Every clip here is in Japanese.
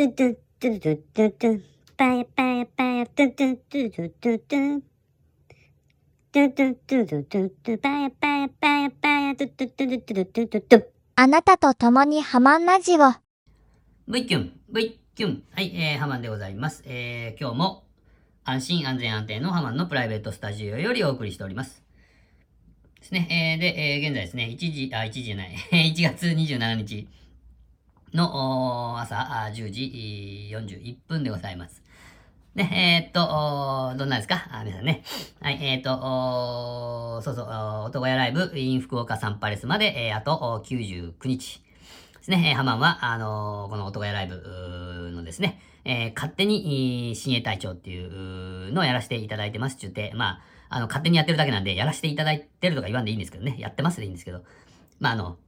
ドゥドゥドゥドゥドゥドゥパヤパヤパヤドゥドゥドゥドゥドゥドゥドゥドゥドゥドゥドゥドゥパヤパヤパヤパヤドゥドゥドゥドゥドゥドゥドゥドゥあなたと共にハマンラジオ。V キュン、V キュン。はい、えー、ハマンでございます。えー、今日も安心安全安定のハマンのプライベートスタジオよりお送りしております。ですね。えー、で、えー、現在ですね、1時、あ、1時じゃない、1月27日の朝10時41分でございます。ね、えー、っと、どんなですか、皆さんね。はい、えー、っと、そうそう、男屋ライブ in 福岡サンパレスまで、えー、あと99日。ですね、ハマンは、あのこの男屋ライブのですね、えー勝手に、えー親衛隊長っていうのをやらせていただいてますって言って、まあ、あの、勝手にやってるだけなんで、やらせていただいてるとか言わんでいいんですけどね、やってますでいいんですけど、まあ、あの、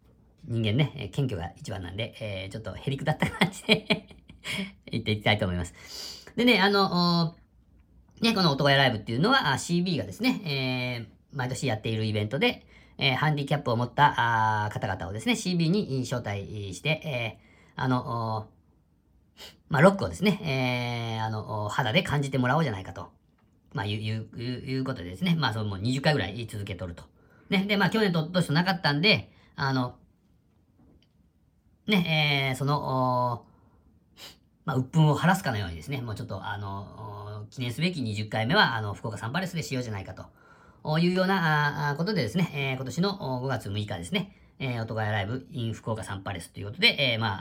人間ね、謙虚が一番なんで、えーちょっとへりくだった感じで 言っていきたいと思います。でね、あの、ね、この男屋ライブっていうのは、CB がですね、えー毎年やっているイベントで、えーハンディキャップを持ったあ方々をですね、CB に招待して、えーあの、まあ、ロックをですね、えーあの、肌で感じてもらおうじゃないかと、まあ、いう、いう、いうことでですね、まあ、そのもう20回ぐらい続けとると。ね、で、まあ、去年と今年となかったんで、あの、ね、えーその、おまあ、鬱憤を晴らすかのようにですね、もうちょっと、あの、記念すべき20回目は、あの、福岡サンパレスでしようじゃないかと。いうようなことでですね、えー今年の5月6日ですね、えー、音がライブ in 福岡サンパレスということで、えーま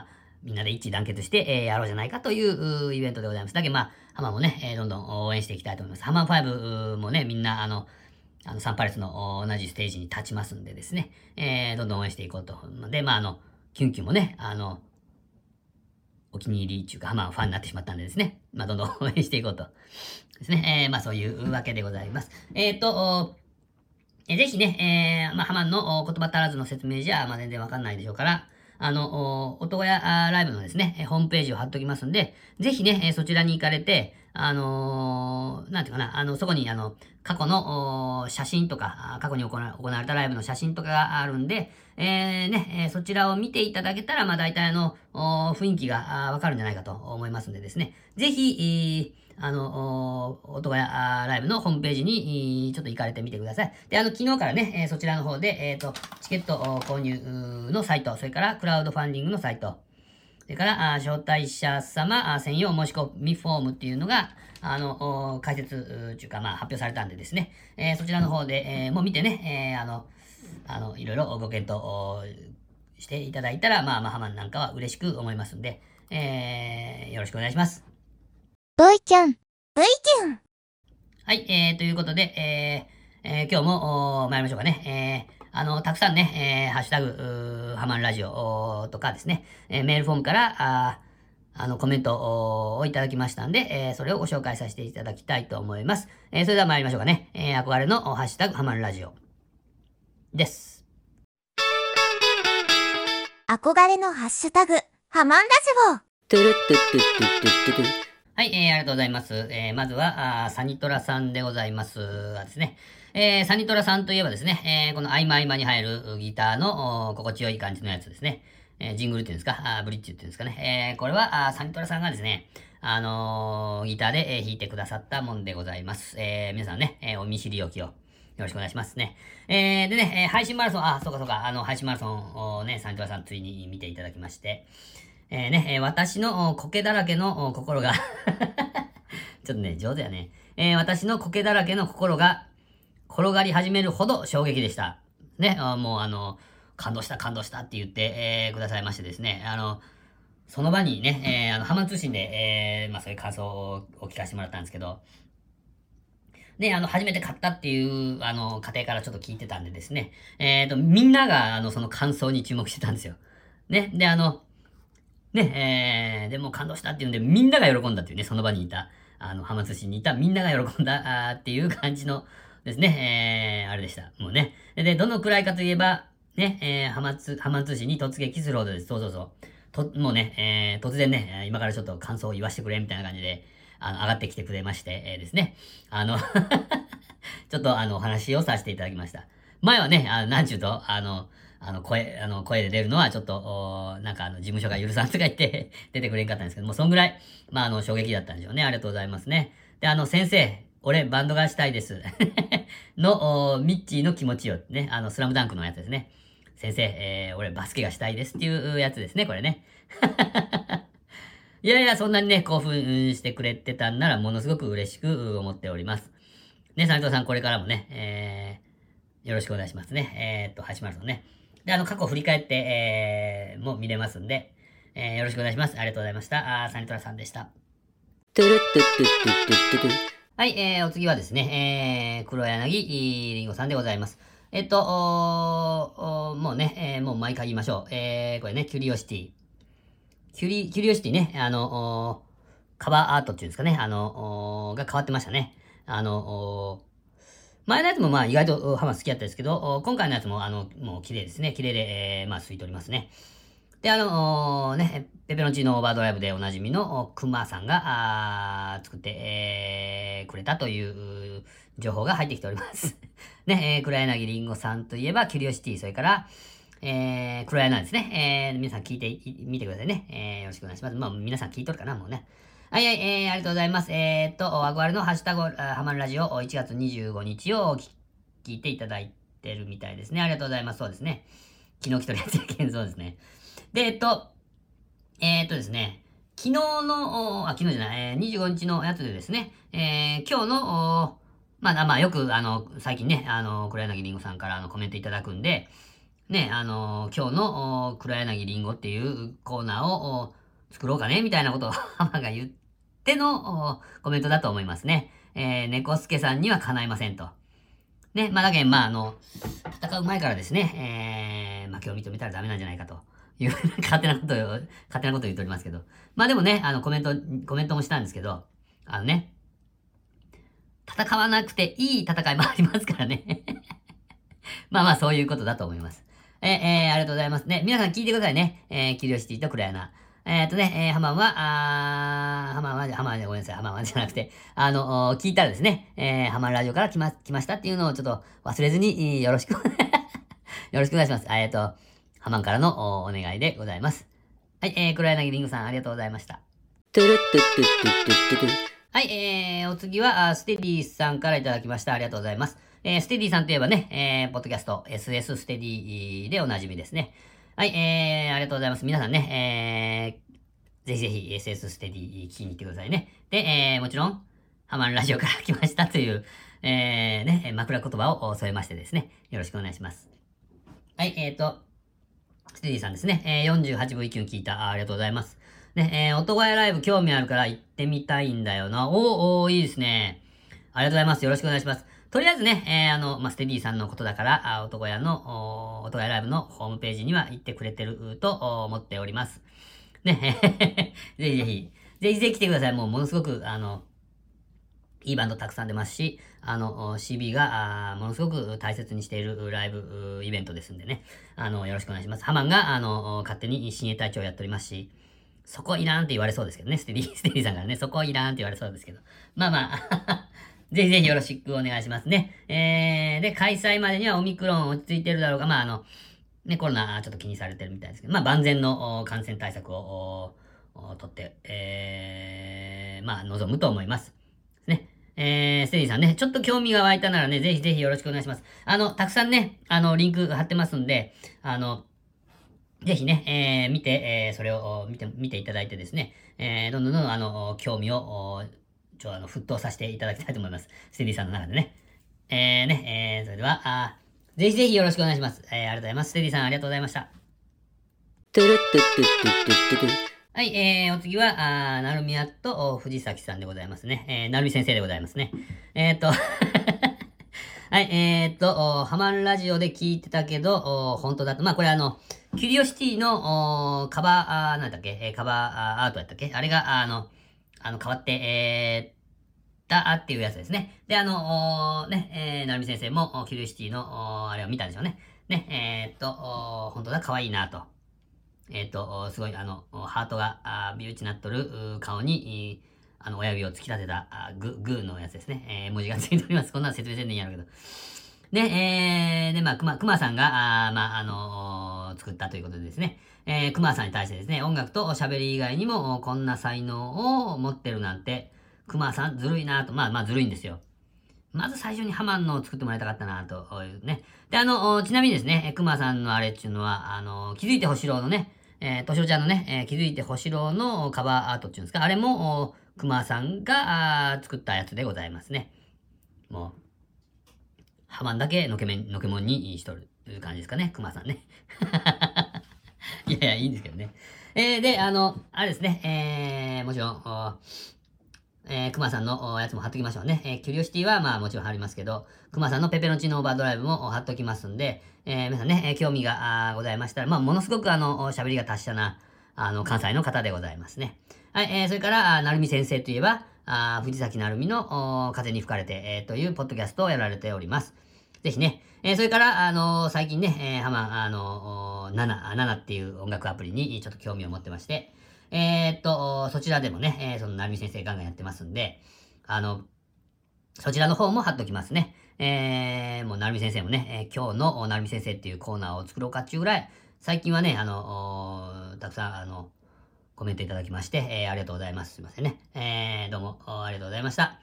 あみんなで一致団結して、えーやろうじゃないかといううイベントでございます。だけどまあ、ハマもね、えーどんどん応援していきたいと思います。ハマ5もね、みんな、あの、あの、サンパレスの同じステージに立ちますんでですね、えーどんどん応援していこうと。で、まあ、あの、キュンキュンもね、あの、お気に入りっていうか、まあ、ファンになってしまったんでですね、まあ、どんどん応援していこうと。ですね。えー、まあ、そういうわけでございます。えっ、と、えーぜひね、えー、まあ、ハマンの言葉足らずの説明じゃ、まあ、全然わかんないでしょうから、あの、男屋あーライブのですね、ホームページを貼っときますんで、ぜひね、そちらに行かれて、あのーなんていうかな、あの、そこに、あの、過去の写真とか、過去に行われたライブの写真とかがあるんで、えーね、えそちらを見ていただけたら、まあ、大体あの、雰囲気がわかるんじゃないかと思いますんでですね、ぜひ、えーあの、お男屋あーライブのホームページに、ちょっと行かれてみてください。で、あの、昨日からね、えそちらの方で、えっ、と、チケット購入のサイト、それからクラウドファンディングのサイト、れから、あー招待者様専用申し込みフォームっていうのが、あの、お開設うーというか、まあ、発表されたんでですね、えーそちらの方で、えーもう見てね、えーあの、あの、いろいろご検討おしていただいたら、まあ、まあ、ハマンなんかは嬉しく思いますんで、えーよろしくお願いします。ボイキュン。はい、えー、ということで、えーえー今日も、参りましょうかね。えーあの、たくさんね、えーハッシュタグ、ハマンラジオとかですね、えーメールフォームから、あーあの、コメントをいただきましたんで、えーそれをご紹介させていただきたいと思います。えーそれでは参りましょうかね。えー憧れのおハッシュタグ、ハマンラジオです。憧れのハッシュタグ、ハマンラジオ。トゥルットゥトゥトゥトゥトゥはい、えー、ありがとうございます。えー、まずは、あーサニトラさんでございます。がですね、えー、サニトラさんといえばですね、えー、この合間合間に入るギターの心地よい感じのやつですね。えー、ジングルっていうんですか、あブリッジっていうんですかね。えー、これは、あサニトラさんがですね、あのギターで、えー弾いてくださったもんでございます。えー、皆さんね、えーお見知りおきを。よろしくお願いしますね。えー、でね、えー配信マラソン、あ、そうかそうか、あの、配信マラソンをね、サニトラさんついに見ていただきまして、えーね、えー私の苔だらけの心が ちょっとね、上手やね。えー私の苔だらけの心が転がり始めるほど衝撃でした。ね、もうあの、感動した感動したって言って、えーくださいましてですね、あの、その場にね、えーあの、ハマ通信で、えーまあそういう感想をお聞かせてもらったんですけど、ね、あの、初めて買ったっていう、あの、家庭からちょっと聞いてたんでですね、えっ、と、みんなが、あの、その感想に注目してたんですよ。ね、で、あの、ね、えー、でも感動したっていうんで、みんなが喜んだっていうね、その場にいた、あの、浜通信にいたみんなが喜んだ、っていう感じのですね、えー、あれでした。もうね。で、どのくらいかといえば、ね、えー、浜通、浜通信に突撃するほどです。そうそうそう。と、もうね、えー、突然ね、今からちょっと感想を言わせてくれ、みたいな感じで、あの、上がってきてくれまして、えーですね。あの、ちょっとあの、お話をさせていただきました。前はね、あの、なんちゅうと、あの、あの、声、あの、声で出るのはちょっと、おなんかあの、事務所が許さんとか言って出てくれんかったんですけども、そんぐらい、まあ、あの、衝撃だったんでしょうね。ありがとうございますね。で、あの、先生、俺、バンドがしたいです。の、ミッチーの気持ちよ。ね、あの、スラムダンクのやつですね。先生、えー、俺、バスケがしたいですっていうやつですね、これね。いやいや、そんなにね、興奮してくれてたんなら、ものすごく嬉しく思っております。ね、斉藤さん、これからもね、えー、よろしくお願いしますね。えー、っと、橋丸さんね。で、あの、過去振り返って、えー、もう見れますんで、えー、よろしくお願いします。ありがとうございました。あサニトラさんでした。トゥルットゥットゥットゥットゥットゥはい、えー、お次はですね、えー、黒柳りんごさんでございます。えっと、もうね、えー、もう毎回言いましょう。えー、これね、 Curiosity。キュリ、 Curiosity ね、あの、カバーアートっていうんですかね、あの、が変わってましたね。あの、前のやつもまあ意外とハマ好きだったですけど、今回のやつもあの、もう綺麗ですね。綺麗で、えー、まあ吸い取りますね。で、あのー、ね、ペペロンチーノオーバードライブでおなじみのクマさんが、作って、えー、くれたという情報が入ってきております。ね、えー、黒柳りんごさんといえば、キュリオシティ、それから、えー、黒柳ですね。えー、皆さん聞いてみてくださいね。えー、よろしくお願いします。まあ、皆さん聞いとるかな、もうね。はいはい、えー、ありがとうございます。えー、っと、アグワルのハッシュタグ、ハマるラジオ1月25日を聞いていただいてるみたいですね。ありがとうございます。そうですね。昨日来とるやつやけん、そうですね。で、えっと、えー、っとですね、昨日の、あ、昨日じゃない、えー、25日のやつでですね、えー、今日の、まあ、まあ、よく、あの、最近ね、あの、黒柳りんごさんからあのコメントいただくんで、ね、あの、今日の黒柳りんごっていうコーナーを作ろうかね、みたいなことを浜が言ってのコメントだと思いますね。えー、猫助さんには叶いませんと。ね、まあ、だけど、まあ、あの、戦う前からですね、えー、負けを認めたらダメなんじゃないかと。いう、勝手なことを、勝手なことを言っておりますけど。まあでもね、あの、コメント、コメントもしたんですけど、あのね、戦わなくていい戦いもありますからね まあまあ、そういうことだと思います。え、えー、ありがとうございますね。皆さん聞いてくださいね。えー、キリオシティとクラヤナ。えっ、ー、とね、えー、ハマンは、あー、ハマンは、ハマンでごめんなさい、ハマンはじゃなくて、あの、聞いたらですね、えー、ハマンラジオから来ま、来ましたっていうのをちょっと忘れずに、よろしく よろしくお願いします。えっ、ー、と、ハマンからのお願いでございます。はい、えー、黒柳りんごさんありがとうございました。はい、えー、お次は、ステディさんからいただきました。ありがとうございます。えー、ステディさんといえばね、えー、ポッドキャスト、SS ステディでおなじみですね。はい、えー、ありがとうございます。皆さんね、えー、ぜひぜひ SS ステディ聞きに行ってくださいね。で、えー、もちろん、ハマンラジオから来ましたという、えー、ね、枕言葉を添えましてですね、よろしくお願いします。はい、えーと、ステディさんですね。えー、48分1聞いたあ。ありがとうございます。ね、えー、音声ライブ興味あるから行ってみたいんだよな。おー、おー、いいですね。ありがとうございます。よろしくお願いします。とりあえずね、えー、あの、まあ、ステディさんのことだから、あ男屋の、男屋ライブのホームページには行ってくれてると思っております。ね、ぜひぜひ、ぜひぜひ来てください。もうものすごく、あの、いいバンドたくさん出ますし、あの、CB が、ものすごく大切にしているライブ、イベントですんでね。あの、よろしくお願いします。ハマンが、あの、勝手に親衛隊長をやっておりますし、そこいらんって言われそうですけどね。ステディ、ステディさんからね、そこいらんって言われそうですけど。まあまあ ぜひぜひよろしくお願いしますね。えー、で、開催までにはオミクロン落ち着いてるだろうが、まああの、ね、コロナちょっと気にされてるみたいですけど、まあ万全の感染対策を、とって、えー、まあ望むと思います。えー、ステディさんね、ちょっと興味が湧いたならね、ぜひぜひよろしくお願いします。あの、たくさんね、あの、リンク貼ってますんで、あの、ぜひね、えー、見て、えー、それを見て、見ていただいてですね、えー、どんどんどんどん、あの、興味を、ちょ、あの、沸騰させていただきたいと思います。ステディさんの中でね。えー、ね、えー、それでは、あぜひぜひよろしくお願いします。えー、ありがとうございます。ステディさんありがとうございました。はい、えー、お次は、あなるみやと藤崎さんでございますね。えー、なるみ先生でございますね。えー、っ とはい、えー、っと、ハマンラジオで聞いてたけど、本当だと。まあ、これあの、キュリオシティのカバー、あなんだっけ、えー、カバーアートやったっけ？あれが、あの、あの、変わって、えー、たっていうやつですね。で、あの、ね、えー、なるみ先生も、キュリオシティの、あれを見たんでしょうね。ね、えー、っと、本当だ、可愛いなと。えっ、ー、と、すごい、あの、ハートが、あビューチなっとる顔に、あの、親指を突き立てた、あグ、グーのやつですね。えー、文字がついております。こんな説明せんでいいんやろうけど。で、えー、で、まあ、くま、くまさんが、あまあ、あのー、作ったということでですね、えー、くまさんに対してですね、音楽と喋り以外にも、こんな才能を持ってるなんて、くまさんずるいなと、まあ、まあ、ずるいんですよ。まず最初にハマンのを作ってもらいたかったなというね。で、あの、ちなみにですね、くまさんのあれっていうのは、あの、気づいて星郎のね、えー、としおちゃんのね、えー、気づいて星郎のカバーアートっていうんですか、あれも、くまさんが作ったやつでございますね。もう、ハマンだけのけめん、のけもんにしとるという感じですかね、熊さんね。いやいや、いいんですけどね。えー、で、あの、あれですね、えー、もちろん、えー、熊さんのやつも貼っときましょうね。えー、キュリオシティはまあもちろん貼りますけど、熊さんのペペロチーノオーバードライブも貼っときますんで、えー、皆さんね、え興味がございましたら、まあものすごくあの、喋りが達者な、あの、関西の方でございますね。はい、えー、それから、なるみ先生といえば、あ藤崎なるみの風に吹かれて、えー、というポッドキャストをやられております。ぜひね、えー、それから、あのー、最近ね、えー、はま、あのー、ナナっていう音楽アプリにちょっと興味を持ってまして、えー、っと、そちらでもね、えー、その、なるみ先生ガンガンやってますんで、あの、そちらの方も貼っときますね。えー、もう、なるみ先生もね、えー、今日のなるみ先生っていうコーナーを作ろうかっていうぐらい、最近はね、あの、たくさん、あの、コメントいただきまして、えー、ありがとうございます。すいませんね。えー、どうも、ありがとうございました。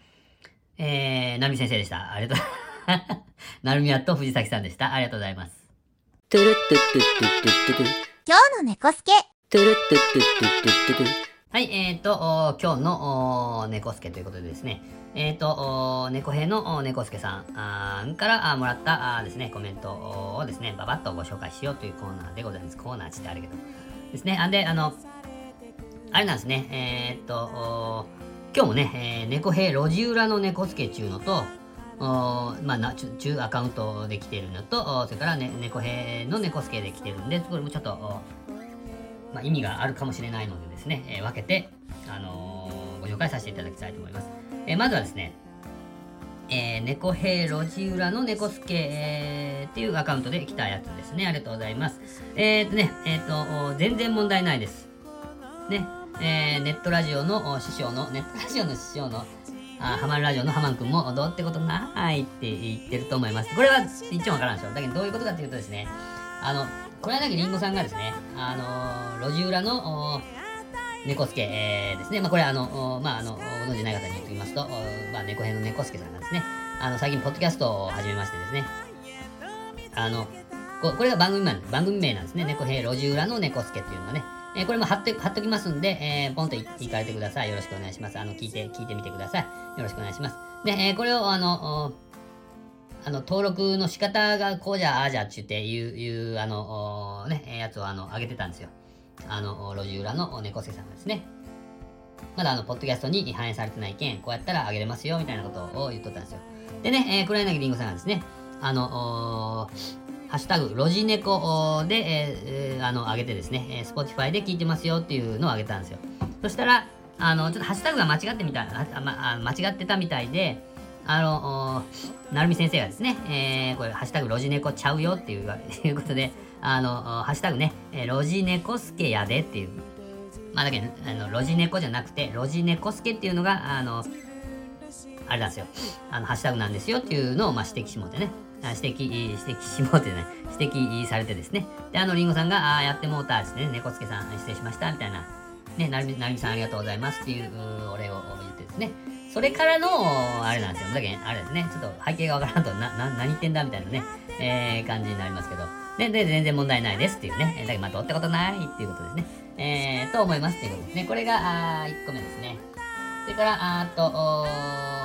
えー、なるみ先生でした。ありがとう。なるみやと藤崎さんでした。ありがとうございます。今日の猫助。はい、えっ、ー、と、今日の猫助ということでですね、えっ、ー、と、猫兵の猫助さんからもらったですね、コメントをですね、ばばっとご紹介しようというコーナーでございます。コーナーちってあるけど。ですね。あんで、あの、あれなんですね、えー、と、今日もね、えー、猫兵路地裏の猫助っちゅうのと、まあ、中アカウントで来てるのと、それから、ね、猫兵の猫助で来てるんで、これもちょっと、まあ、意味があるかもしれないのでですね、えー、分けて、あのー、ご紹介させていただきたいと思います。えー、まずはですね、えー、猫兵路地裏の猫助、えー、っていうアカウントで来たやつですね。ありがとうございます。えー、っとね、えー、っと、全然問題ないです。ね、えー、ネットラジオの師匠の、ネットラジオの師匠の、あハマるラジオのハマン君も、どうってことないって言ってると思います。これは一応わからんでしょう。だけどどういうことかっていうとですね、あの、これはだけりんごさんがですね、あのー、路地裏の、猫助、えー、ですね。まあ、これあの、まあ、あの、ご存じない方に言っておきますと、まあ、猫編の猫助さんがですね、あの、最近、ポッドキャストを始めましてですね、あの、ここれが番組名番組名なんですね。猫兵路地裏の猫助っていうのがね、えー、これも貼って、貼っときますんで、えー、ポンと行かれてください。よろしくお願いします。あの、聞いて、聞いてみてください。よろしくお願いします。で、えー、これを、あの、あの、登録の仕方がこうじゃ、ああじゃって言っていう、いう、あの、ね、やつを、あの、上げてたんですよ。あの、路地裏の猫背さんがですね。まだあの、ポッドキャストに反映されてない件、こうやったら上げれますよ、みたいなことを言っとったんですよ。でね、えー、黒柳りんごさんがですね、あの、ハッシュタグ、ロジネコで、えー、あの、上げてですね、えー、Spotify で聞いてますよっていうのを上げたんですよ。そしたら、あの、ちょっとハッシュタグが間違ってみた、あま、あ間違ってたみたいで、あの、なるみ先生がですね、えー、これ、ハッシュタグ、ロジネコちゃうよっていういうことで、あの、ハッシュタグね、えー、ロジネコスケやでっていう。まあ、だけど、あの、ロジネコじゃなくて、ロジネコスケっていうのが、あの、あれなんですよ。あの、ハッシュタグなんですよっていうのを、まあ、指摘しもうてね。指摘、指摘しもうてね、指摘されてですね。で、あの、りんごさんが、ああやってもうたですね、猫助さん、失礼しました、みたいな。ね、なるみ、なるみさんありがとうございますっていうお礼を言ってですね。それからの、あれなんですよ。だけあれですね、ちょっと背景がわからんと、な、な、何言ってんだみたいなね、えー、感じになりますけど。で、で、全然問題ないですっていうね。えだけど、まあ、どうってことないっていうことですね。えー、と思いますっていうことですね。これが、あ1個目ですね。それから、あと、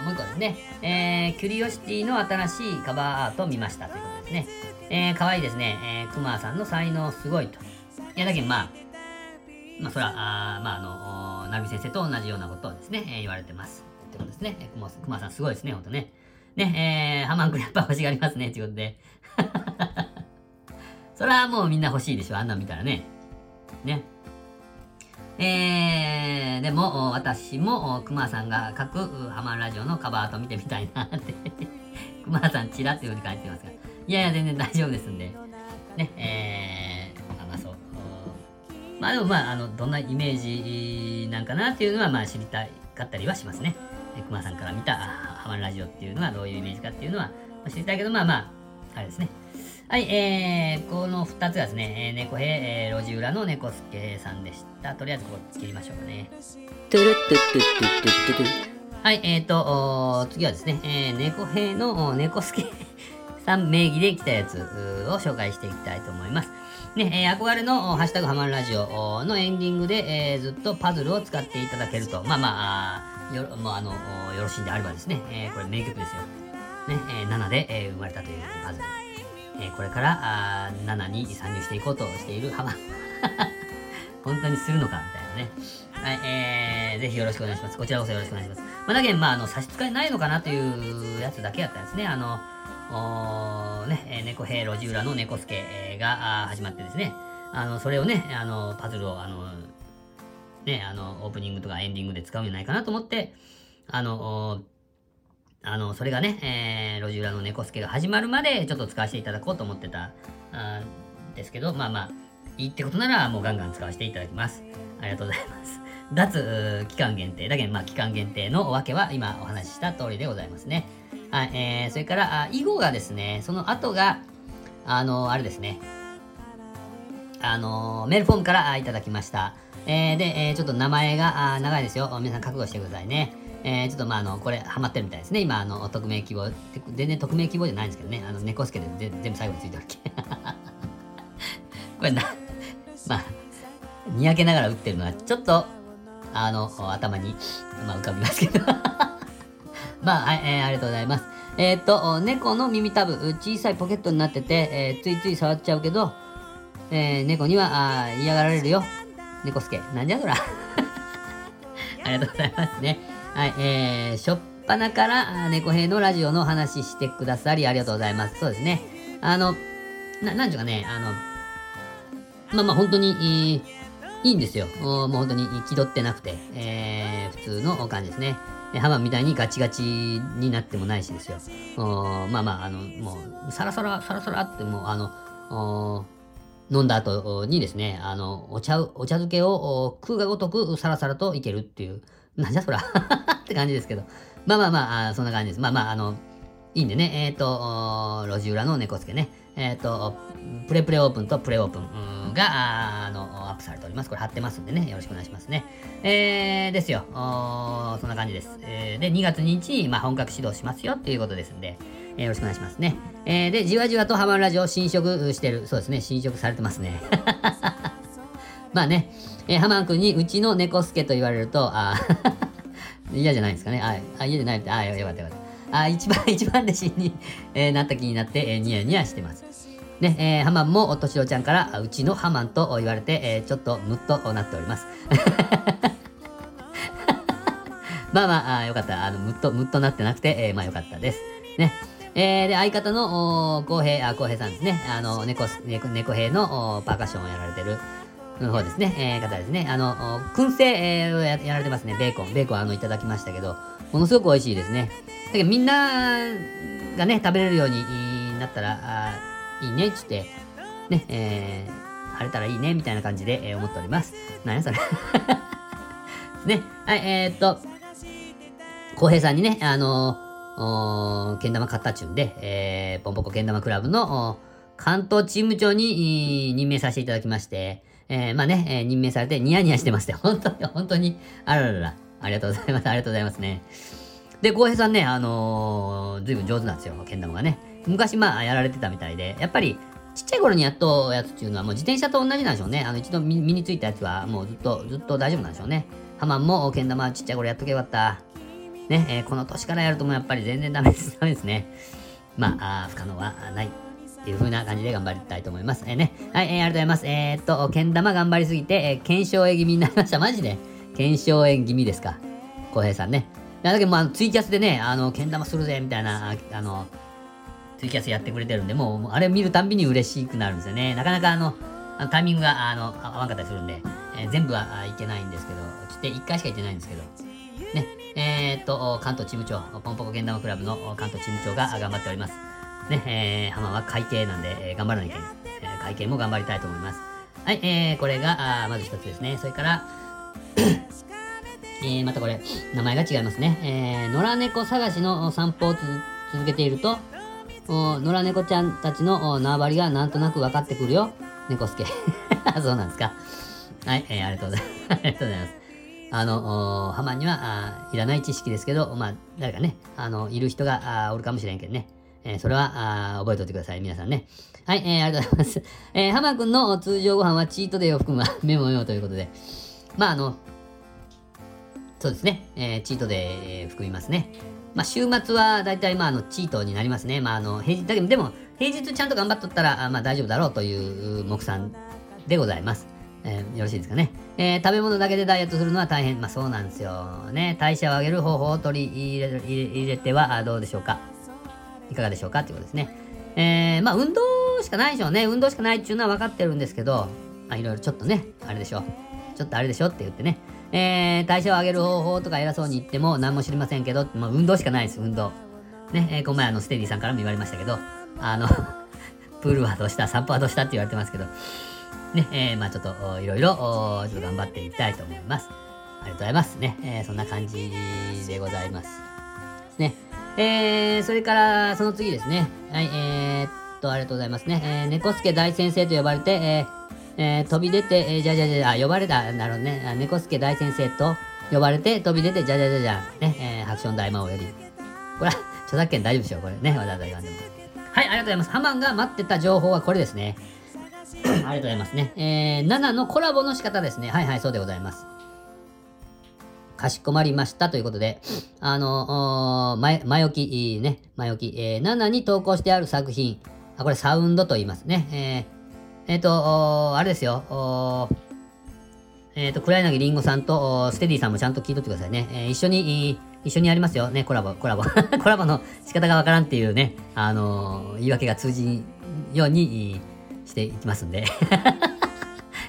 もう一個ですね。えー、キュリオシティの新しいカバーアートを見ましたということですね。えー、かわいいですね。えー、クマさんの才能すごいと。いや、だけどまあ、まあ、そら、あまあ、あの、ナビ先生と同じようなことをですね、えー、言われてます。ってことですね。えー、クマさんすごいですね、ほんとね。ね、えー、ハマンクやっぱ欲しがりますね、ということで。それはもうみんな欲しいでしょ、あんなん見たらね。ね。えー、でも、私も、熊さんが書くハマンラジオのカバーアート見てみたいなって 熊さんチラっていうふうに書いてますが。いやいや、全然大丈夫ですんで。ね、えー、まあそう。まあでもまあ、あの、どんなイメージなんかなっていうのは、まあ知りたかったりはしますね。熊さんから見たハマンラジオっていうのはどういうイメージかっていうのは、知りたいけど、まあまあ、あれですね。はい、えー、この2つがですね、えー、猫兵、えー、路地裏の猫助さんでした。とりあえずここ切りましょうかね。トゥルットトトトトはい、えーと、おー次はですね、えー、猫兵の猫助さん名義で来たやつを紹介していきたいと思います。ね、えー憧れのハッシュタグハマるラジオのエンディングで、えーずっとパズルを使っていただけると、まあまあ、よろもうあのよろしいんであればですね、えーこれ名曲ですよ。ね、えー7で、えー生まれたというパズル。えーこれからあー7に参入していこうとしているハマ。本当にするのかみたいなね。はい、えー、ぜひよろしくお願いします。こちらこそよろしくお願いします。まあ、だけど、まあ、あの、差し支えないのかなというやつだけやったんですね。あの、おーね、えー猫兵路地裏の猫助が始まってですね、あの、それをね、あの、パズルを、あの、ね、あの、オープニングとかエンディングで使うんじゃないかなと思って、あの、あの、それがね、えー、路地裏の猫助が始まるまでちょっと使わせていただこうと思ってた、あですけど、まあまあ、いいってことならもうガンガン使わせていただきます。ありがとうございます。脱期間限定。だけど、まあ、期間限定のおわけは今お話しした通りでございますね。はい、えー、それから、あ以後がですね、その後が、あのあれですね、あのメールフォームからいただきました。えー、で、えーちょっと名前があ長いですよ。皆さん覚悟してくださいね。えー、ちょっとまあ、あの、これ、ハマってるみたいですね。今、あの、匿名希望、全然匿名希望じゃないんですけどね。あの、猫助で全部最後についてるっけ。これな、まあ、にやけながら打ってるのは、ちょっと、あの、頭に、まあ、浮かびますけど。まあ、はい、えーありがとうございます。えーっと、猫の耳たぶ、小さいポケットになってて、えーついつい触っちゃうけど、えー猫にはあ嫌がられるよ。猫助。なんじゃそら。ありがとうございますね。はい、えー、しょっぱなから猫兵のラジオの話してくださりありがとうございます。そうですね。あの、な、なんちゅうかね、あの、まあまあ本当に、えーいいんですよ。もう本当に気取ってなくて、えー、普通の感じですね。ハマみたいにガチガチになってもないしですよ。まあまあ、あの、もう、サラサラ、サラサラってもう、あの、飲んだ後にですね、あの、お茶、お茶漬けをお食うがごとくサラサラといけるっていう、なんじゃそら って感じですけど。まあまあまあ、そんな感じです。まあまあ、あの、いいんでね、えっ、と、路地裏の猫助ね、えっ、と、プレプレオープンとプレオープンが、あの、アップされております。これ貼ってますんでね、よろしくお願いしますね。えー、ですよ。そんな感じです。えーで、2月2日に、まあ、本格始動しますよっていうことですんで、えーよろしくお願いしますね。えーで、じわじわとハマるラジオ新色してる。そうですね、新色されてますね。まあね、えー、ハマン君にうちの猫助と言われると、あー 嫌じゃないですかね。あ、あ嫌じゃないって、あよかったよかった。あ一番、一番弟子に、えーなった気になって、えーニヤニヤしてます。ね、えーハマンもとしろちゃんから、うちのハマンと言われて、えーちょっとムッとなっております。まあまあ、あよかった。あの、ムッと、ムッとなってなくて、えーまあよかったです。ね。えーで、相方の、おー、浩平、あ、浩平さんですね。あの、猫、猫、猫兵の、おーパーカッションをやられてる、の方ですね。えー方ですね。あの、お燻製、えーややられてますね。ベーコン。ベーコン、あの、いただきましたけど、ものすごく美味しいですね。だけど、みんながね、食べれるようになったら、あいいね、つって、ね、えー、晴れたらいいね、みたいな感じで、えー思っております。なんやそれ。ね。はい、えー、っと、浩平さんにね、あのけん玉買ったっちゅんで、えー、ポンポコけん玉クラブの関東チーム長に任命させていただきまして、えー、まあね、えー任命されてニヤニヤしてまして、本当に、本当に、あららら、ありがとうございます、ありがとうございますね。で、浩平さんね、あのー、ずいぶん上手なんですよ、けん玉がね。昔、まあ、やられてたみたいで、やっぱり、ちっちゃい頃にやっとやつっていうのは、もう自転車と同じなんでしょうね。あの、一度身身についたやつは、もうずっと、ずっと大丈夫なんでしょうね。ハマンも、けん玉ちっちゃい頃やっとけばよかった。ね、えーこの年からやるともやっぱり全然ダメです。ダメですね。まあ、あ不可能はない。っていう風な感じで頑張りたいと思います。えーね。はい、えーありがとうございます。えー、っと、けん玉頑張りすぎて、えー、検証炎気味になりました。マジで？検証炎気味ですか？浩平さんね。だけど、まあ、ツイキャスでね、あの、けん玉するぜ、みたいな、ああの、ツイキャスやってくれてるんで、もう、あれ見るたんびに嬉しくなるんですよね。なかなかあの、あタイミングが、あの、合わんかったりするんで、え全部はいけないんですけど、ちょっと1回しか行ってないんですけど、ね、えー、っと、関東チーム長、ポンポコけん玉クラブの関東チーム長が頑張っております。ね、えー、浜は会計なんで、えー頑張らなきゃいけない。会計も頑張りたいと思います。はい、えー、これが、あまず一つですね。それから、えー、またこれ、名前が違いますね。えー、野良猫探しの散歩をつ続けていると、お野良猫ちゃんたちの縄張りがなんとなく分かってくるよ。猫助。そうなんですか。はい、えーありがとうございます。ありがとうございます。あの、ハマにはいらない知識ですけど、まあ、誰かね、あの、いる人があおるかもしれんけどね。えーそれはあ覚えておいてください、皆さんね。はい、えーありがとうございます。えー、ハマ君の通常ご飯はチートデーを含む メモメモということで。まあ、あの、そうですね、えーチートデー含みますね。まあ、週末は大体、まあ、あの、チートになりますね。まあ、あの、平日、だけど、でも、平日ちゃんと頑張っとったら、あまあ、大丈夫だろうという目算でございます。えーよろしいですかね。えー食べ物だけでダイエットするのは大変。まあ、そうなんですよ。ね、代謝を上げる方法を取り入れてはどうでしょうか。いかがでしょうかっていうことですね。えーまあ、運動しかないでしょうね。運動しかないっていうのは分かってるんですけど、まあ、いろいろちょっとね、あれでしょう。ちょっとあれでしょって言ってね。えー、代謝を上げる方法とか偉そうに言っても何も知りませんけど、まあ、運動しかないです、運動。ね、えー、この前あの、ステディさんからも言われましたけど、あの、プールはどうした、散歩はどうした？って言われてますけど、ね、えー、まあちょっと、いろいろ、ちょっと頑張っていきたいと思います。ありがとうございます。ね、えーそんな感じでございます。ね。えー、それから、その次ですね。はい、えー、っと、ありがとうございますね。えー、猫助大先生と呼ばれて、えーえー飛び出て、えーじゃじゃじゃ、あ、呼ばれた、なるほどね。猫助大先生と呼ばれて、飛び出て、じゃじゃじゃじゃ、ね、えー、ハクション大魔王より。これ、著作権大丈夫でしょう、これね。わざわざ言わんでも。はい、ありがとうございます。ハマンが待ってた情報はこれですね。ありがとうございますね。えー、7のコラボの仕方ですね。はいはい、そうでございます。かしこまりましたということで、あの、前、前置き、いいね、前置き、えー、7に投稿してある作品、あ、これサウンドと言いますね。えー、えっ、と、あれですよ、おーえっ、と、黒柳りんごさんとステディさんもちゃんと聞いとってくださいね。えー一緒に、一緒にやりますよ。ね、コラボ、コラボ。コラボの仕方がわからんっていうね、あのー言い訳が通じんようにしていきますんで。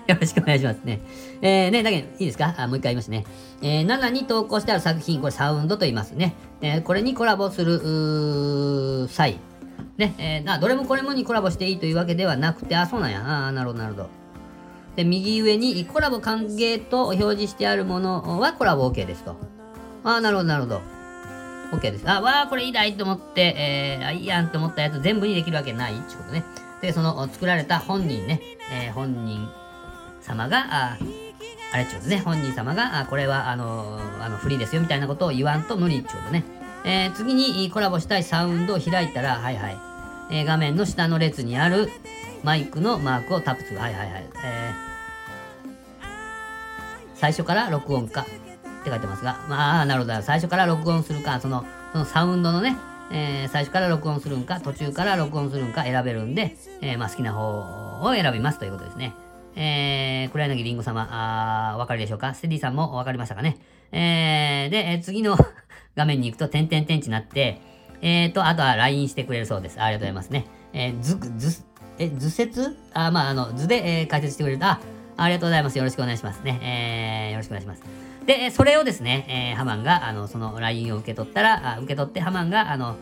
よろしくお願いしますね。えー、ね、だけど、いいですか？あもう一回言いますね。えー、7に投稿してある作品、これサウンドと言いますね。えーこれにコラボする、際、ね、えーな、どれもこれもにコラボしていいというわけではなくて、あ、そうなんや。あーなるほど、なるほど。で、右上にコラボ歓迎と表示してあるものはコラボ OK ですと。あーなるほど、なるほど。OK です。あ、わー、これいいだいと思って、えー、あ、いいやんと思ったやつ全部にできるわけないってことね。で、その作られた本人ね、えー本人様が、ああれちゅうことね、本人様が、あこれはあのあのフリーですよみたいなことを言わんと無理ちゅうことね。えー次にコラボしたいサウンドを開いたら、はいはい。えー画面の下の列にあるマイクのマークをタップする。はいはいはい。えー最初から録音かって書いてますが、まあ、なるほど。最初から録音するか、その、そのサウンドのね、えー最初から録音するんか、途中から録音するんか選べるんで、えーまあ、好きな方を選びますということですね。えー、黒柳りんご様、あお分かりでしょうか？ステディさんもお分かりましたかね？えー、で、えー次の 画面に行くと、点々点地になって、えーと、あとは LINE してくれるそうです。ありがとうございますね。えー、図、図、え、図説あ、まあ、あの、図で、えー解説してくれると、あ、ありがとうございます。よろしくお願いしますね。えー、よろしくお願いします。で、それをですね、えーハマンが、あの、その LINE を受け取ったら、あ受け取ってハマンが、あの、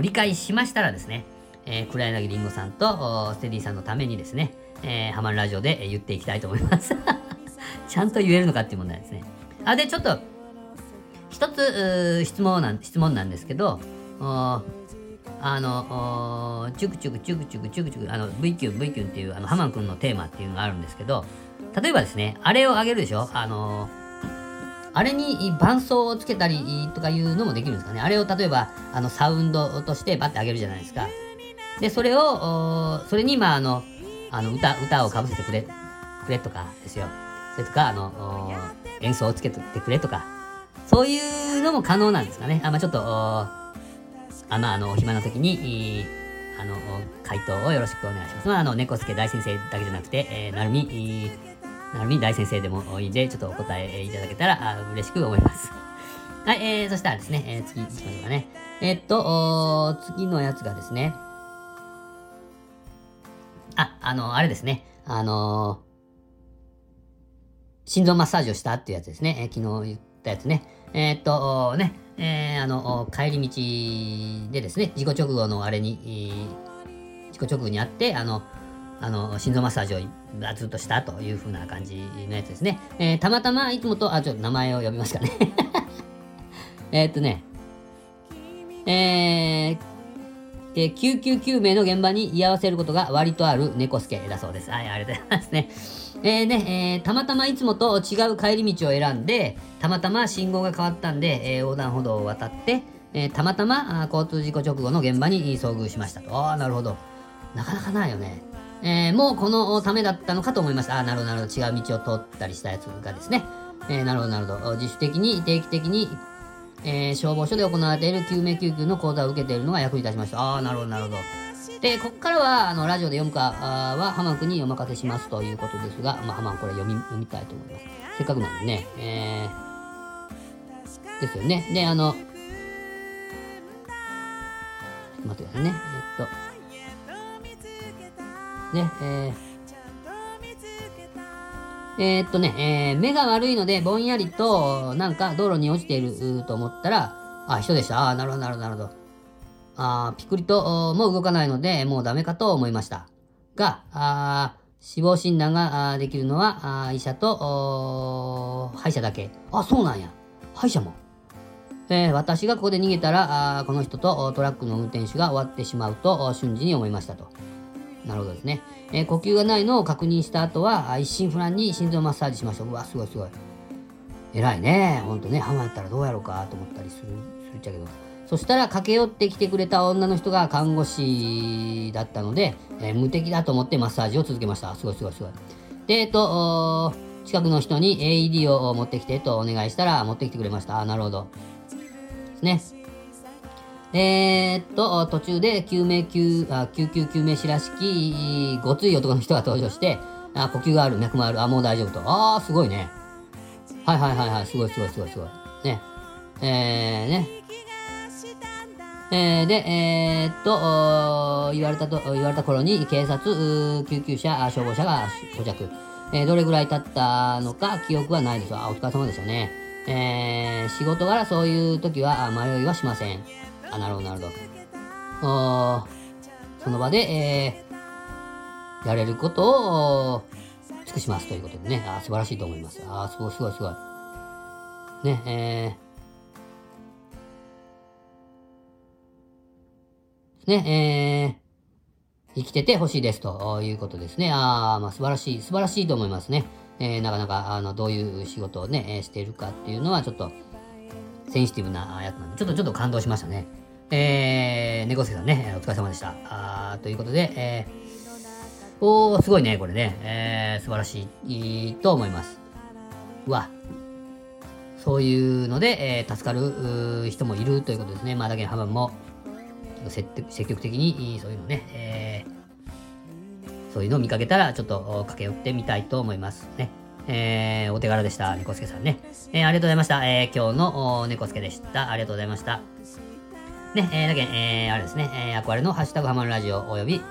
理解しましたらですね、えー、黒柳りんごさんとステディさんのためにですね、えーハマンラジオで言っていきたいと思います。ちゃんと言えるのかっていう問題ですね。あ、で、ちょっと、一つ、質問なん、質問なんですけど、おあの、チュクチュクチュクチュクチュクチュク、あの、V キュン V キュンっていう、あの、ハマン君のテーマっていうのがあるんですけど、例えばですね、あれをあげるでしょ？あのあれに伴奏をつけたりとかいうのもできるんですかねあれを例えば、あの、サウンドとしてバッてあげるじゃないですか。で、それを、それに、まあ、あの、あの、歌、歌をかぶせてくれ、くれとかですよ。それとか、あの、演奏をつけてくれとか、そういうのも可能なんですかね。あ、まあちょっと、あまあ、あの、お暇な時に、あの、回答をよろしくお願いします。まあ、あの、猫助大先生だけじゃなくて、えー、なるみ、いなるみ大先生でもいいんで、ちょっとお答えいただけたら、嬉しく思います。はい、えー、そしたらですね、えー、次行きましょうかね。えーっと、次のやつがですね、あ、あの、あれですね、あの心臓マッサージをしたっていうやつですね。えー昨日言ったやつね。えーっと、ね、えーあの、帰り道でですね、事故直後のあれに、えー事故直後にあって、あの、あの、心臓マッサージをずっとしたという風な感じのやつですね。えーたまたまいつもと、あ、ちょっと名前を呼びますかね。えっとね、えー、えー救急救命の現場に居合わせることが割とある猫助だそうです。はい、ありがとうございますね。えーね、えーたまたまいつもと違う帰り道を選んで、たまたま信号が変わったんで、えー横断歩道を渡って、えーたまたま交通事故直後の現場に遭遇しましたと。ああ、なるほど。なかなかないよね。えーもうこのためだったのかと思いました。ああ、なるほど、なるほど。違う道を通ったりしたやつがですね。えーなるほど、なるほど。自主的に定期的に、えー消防署で行われている救命救急の講座を受けているのが役に立ちました。ああ、なるほど、なるほど。で、ここからは、あの、ラジオで読むかあーは、ハマン君にお任せしますということですが、まあ、ハマンこれ読み、読みたいと思います。せっかくなんでね、えー、ですよね。で、あの、待ってくださいね。えっと、ね、えー、えーっとね、えー目が悪いのでぼんやりとなんか道路に落ちていると思ったら、あ、人でした。あーなるほど、なるほど、なるほど。あピクリともう動かないので、もうダメかと思いました。が、あ死亡診断ができるのはあ医者とお歯医者だけ。あ、そうなんや。歯医者も。えー私がここで逃げたら、あこの人とトラックの運転手が終わってしまうと瞬時に思いましたと。なるほどですね。えー呼吸がないのを確認した後は、一心不乱に心臓マッサージしました。ううわ、すごいすごい。偉いね。ほんとね、ハマったらどうやろうかと思ったりする、するっちゃけど。そしたら駆け寄ってきてくれた女の人が看護師だったので、えー無敵だと思ってマッサージを続けました。すごいすごいすごい。で、えっと、近くの人に AED を持ってきてとお願いしたら持ってきてくれました。あ、なるほど。ですね。えー、っと、途中で救命救、あ救急救命士らしき、ごつい男の人が登場して、あ呼吸がある、脈もある、あ、もう大丈夫と。あー、すごいね。はいはいはいはい、すごいすごいすごいすごい。ね。えー、ね。えー、で、えー、っと、言われたと、言われた頃に警察、救急車、消防車が到着。えーどれぐらい経ったのか記憶はないです。あ、お疲れ様でしたね。えー、仕事柄そういう時は迷いはしません。あ、なるほど、なるほど。おーその場で、えー、やれることを尽くしますということでね、あ素晴らしいと思います。あすごい、すごい、すごい。ね、えー、ね、えー、生きててほしいですということですね。ああ、まあ素晴らしい、素晴らしいと思いますね。えー、なかなか、あの、どういう仕事をね、えしているかっていうのは、ちょっと、センシティブなやつなんで、ちょっと、ちょっと感動しましたね。えー、猫助さんね、お疲れ様でした。あーということで、えー、おー、すごいね、これね。えー、素晴らしい、と思います。うわ。そういうので、えー助かる人もいるということですね。まあ、だけど、ハマンも、積極的にそういうのね、えーそういうのを見かけたら、ちょっと駆け寄ってみたいと思いますね。えーお手柄でした。猫助さんね。えーありがとうございました。えー今日の猫助でした。ありがとうございました。ね、えーだけ、えーあれですね、えー、アクアレのハッシュタグハマるラジオおよび、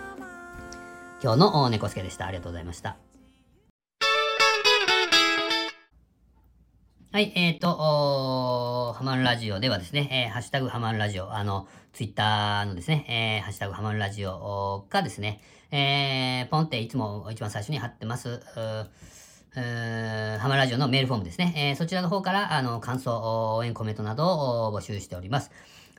今日の猫助でした。ありがとうございました。はい、えっ、と、ハマンラジオではですね、えーハッシュタグハマンラジオ、あの、ツイッターのですね、えーハッシュタグハマンラジオがですね、えーポンっていつも一番最初に貼ってます、ハマラジオのメールフォームですね、えーそちらの方から、あの、感想、応援コメントなどを募集しております。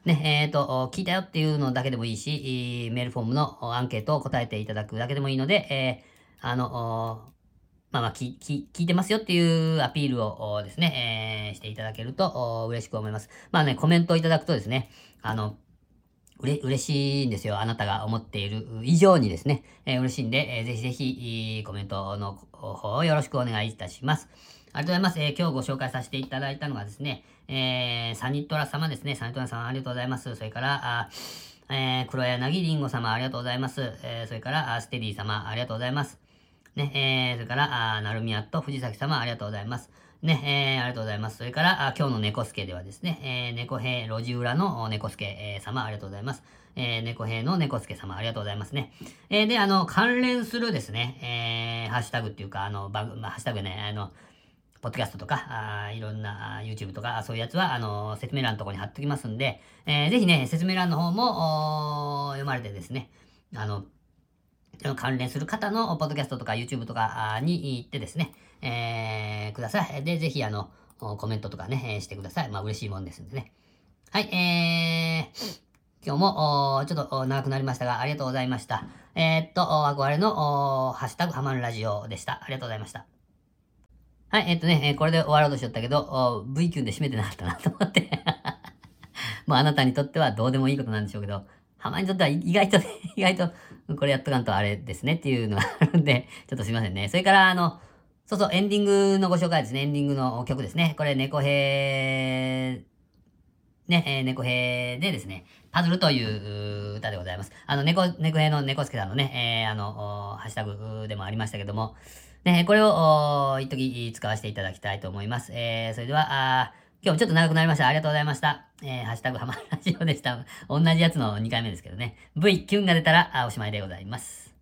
ね、えっ、と、聞いたよっていうのだけでもいいし、メールフォームのアンケートを答えていただくだけでもいいので、えーあの、まあまあ、き、き、聞いてますよっていうアピールをですね、えーしていただけると嬉しく思います。まあね、コメントいただくとですね、あの、うれ、嬉しいんですよ。あなたが思っている以上にですね、えー嬉しいんで、えーぜひぜひ、コメントの方をよろしくお願いいたします。ありがとうございます。えー今日ご紹介させていただいたのがですね、えーサニトラ様ですね。サニトラさんありがとうございます。それから、あえー黒柳りんご様ありがとうございます。えーそれから、あステディ様ありがとうございます。ね、えー、それから、あなるみやと藤崎様ありがとうございます。ね、えー、ありがとうございます。それから、あ今日の猫助ではですね、えー、猫兵路地裏の猫助、えー様ありがとうございます。えー、猫兵の猫助様ありがとうございますね。えー、で、あの、関連するですね、えー、ハッシュタグっていうか、あの、バグ、まあ、ハッシュタグね、あの、ポッドキャストとか、あいろんな YouTube とか、そういうやつは、あの、説明欄のところに貼っときますんで、えーぜひね、説明欄の方も、読まれてですね、あの、関連する方のポッドキャストとか YouTube とかに行ってですね、えー、ください。で、ぜひあの、コメントとかね、してください。まあ嬉しいもんですんでね。はい、えー、今日も、ちょっと長くなりましたが、ありがとうございました。えーっと、憧れの、ハッシュタグハマるラジオでした。ありがとうございました。はい、えーっとね、これで終わろうとしちゃったけど、V キュンで締めてなかったなと思って。もう、あなたにとってはどうでもいいことなんでしょうけど、浜にとっては意外とね、意外と、これやっとかんとあれですねっていうのがあるんで、ちょっとすいませんね。それから、あの、そうそう、エンディングのご紹介ですね。エンディングの曲ですね。これ、猫兵、ね、えー猫兵でですね、パズルという歌でございます。あの、猫、猫兵の猫助さんのね、えーあの、ハッシュタグでもありましたけども、ね、これを、一時使わせていただきたいと思います。えーそれでは、あ今日もちょっと長くなりました。ありがとうございました。えーハッシュタグハマるラジオでした。同じやつの2回目ですけどね。V キュンが出たらあおしまいでございます。